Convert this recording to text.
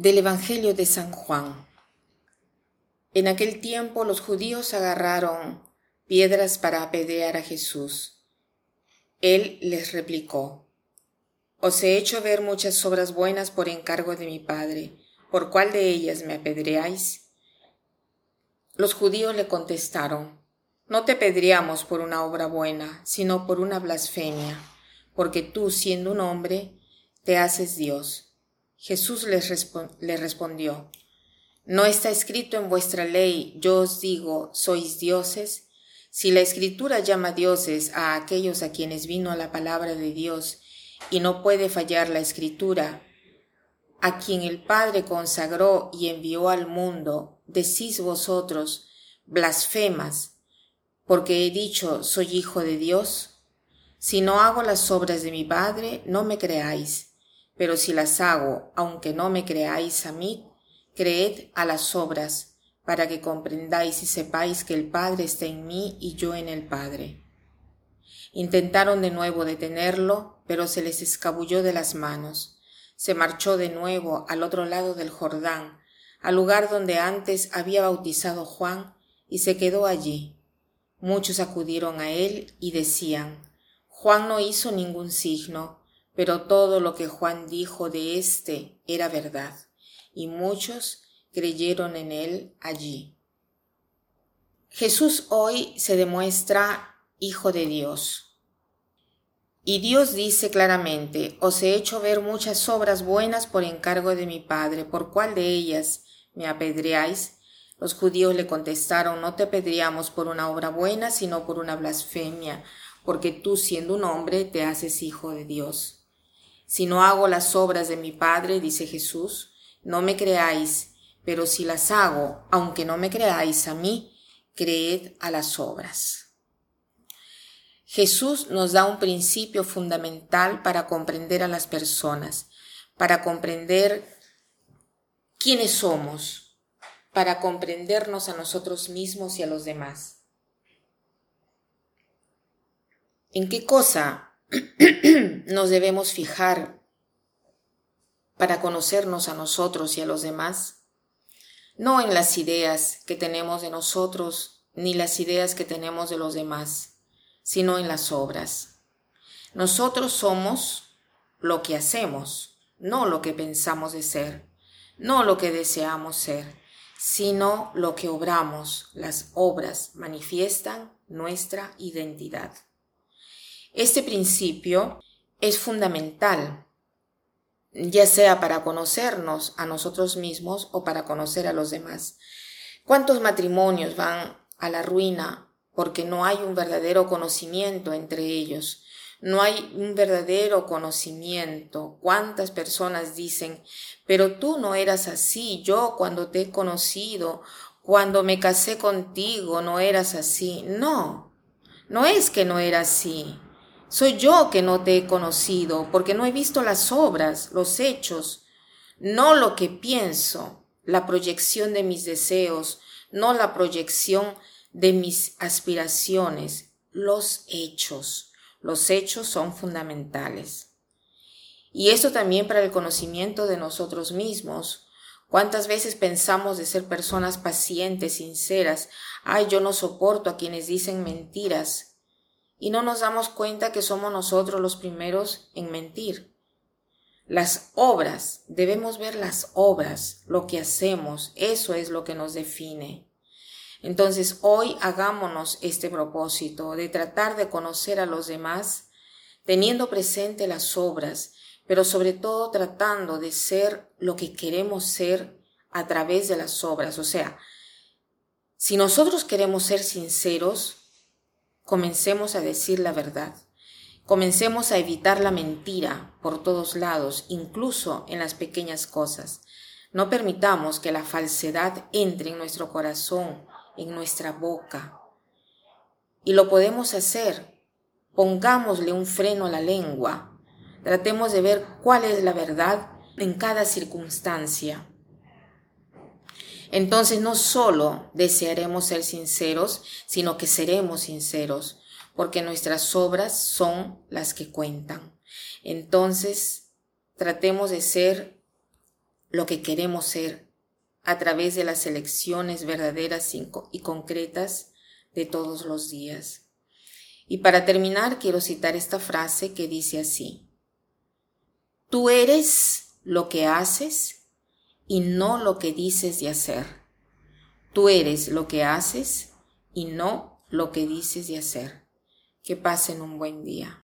Del Evangelio de San Juan. En aquel tiempo los judíos agarraron piedras para apedrear a Jesús. Él les replicó, Os he hecho ver muchas obras buenas por encargo de mi Padre, ¿por cuál de ellas me apedreáis? Los judíos le contestaron, No te apedreamos por una obra buena, sino por una blasfemia, porque tú, siendo un hombre, te haces Dios. Jesús les le respondió, ¿no está escrito en vuestra ley, yo os digo, sois dioses? Si la escritura llama dioses a aquellos a quienes vino la palabra de Dios, y no puede fallar la escritura, a quien el Padre consagró y envió al mundo, decís vosotros, blasfemas, porque he dicho, soy hijo de Dios? Si no hago las obras de mi Padre, no me creáis pero si las hago, aunque no me creáis a mí, creed a las obras, para que comprendáis y sepáis que el Padre está en mí y yo en el Padre. Intentaron de nuevo detenerlo, pero se les escabulló de las manos. Se marchó de nuevo al otro lado del Jordán, al lugar donde antes había bautizado Juan, y se quedó allí. Muchos acudieron a él y decían, Juan no hizo ningún signo, pero todo lo que Juan dijo de éste era verdad, y muchos creyeron en él allí. Jesús hoy se demuestra Hijo de Dios. Y Dios dice claramente, os he hecho ver muchas obras buenas por encargo de mi Padre, ¿por cuál de ellas me apedreáis? Los judíos le contestaron, no te apedreamos por una obra buena, sino por una blasfemia, porque tú siendo un hombre te haces hijo de Dios. Si no hago las obras de mi Padre, dice Jesús, no me creáis, pero si las hago, aunque no me creáis a mí, creed a las obras. Jesús nos da un principio fundamental para comprender a las personas, para comprender quiénes somos, para comprendernos a nosotros mismos y a los demás. ¿En qué cosa nos debemos fijar para conocernos a nosotros y a los demás, no en las ideas que tenemos de nosotros ni las ideas que tenemos de los demás, sino en las obras. Nosotros somos lo que hacemos, no lo que pensamos de ser, no lo que deseamos ser, sino lo que obramos. Las obras manifiestan nuestra identidad. Este principio es fundamental, ya sea para conocernos a nosotros mismos o para conocer a los demás. ¿Cuántos matrimonios van a la ruina porque no hay un verdadero conocimiento entre ellos? No hay un verdadero conocimiento. ¿Cuántas personas dicen, pero tú no eras así, yo cuando te he conocido, cuando me casé contigo, no eras así? No, no es que no era así. Soy yo que no te he conocido, porque no he visto las obras, los hechos, no lo que pienso, la proyección de mis deseos, no la proyección de mis aspiraciones, los hechos. Los hechos son fundamentales. Y eso también para el conocimiento de nosotros mismos. ¿Cuántas veces pensamos de ser personas pacientes, sinceras? Ay, yo no soporto a quienes dicen mentiras y no nos damos cuenta que somos nosotros los primeros en mentir. Las obras, debemos ver las obras, lo que hacemos, eso es lo que nos define. Entonces hoy hagámonos este propósito de tratar de conocer a los demás, teniendo presente las obras, pero sobre todo tratando de ser lo que queremos ser a través de las obras. O sea, si nosotros queremos ser sinceros, Comencemos a decir la verdad. Comencemos a evitar la mentira por todos lados, incluso en las pequeñas cosas. No permitamos que la falsedad entre en nuestro corazón, en nuestra boca. Y lo podemos hacer. Pongámosle un freno a la lengua. Tratemos de ver cuál es la verdad en cada circunstancia. Entonces no solo desearemos ser sinceros, sino que seremos sinceros, porque nuestras obras son las que cuentan. Entonces tratemos de ser lo que queremos ser a través de las elecciones verdaderas y concretas de todos los días. Y para terminar, quiero citar esta frase que dice así, Tú eres lo que haces y no lo que dices de hacer. Tú eres lo que haces y no lo que dices de hacer. Que pasen un buen día.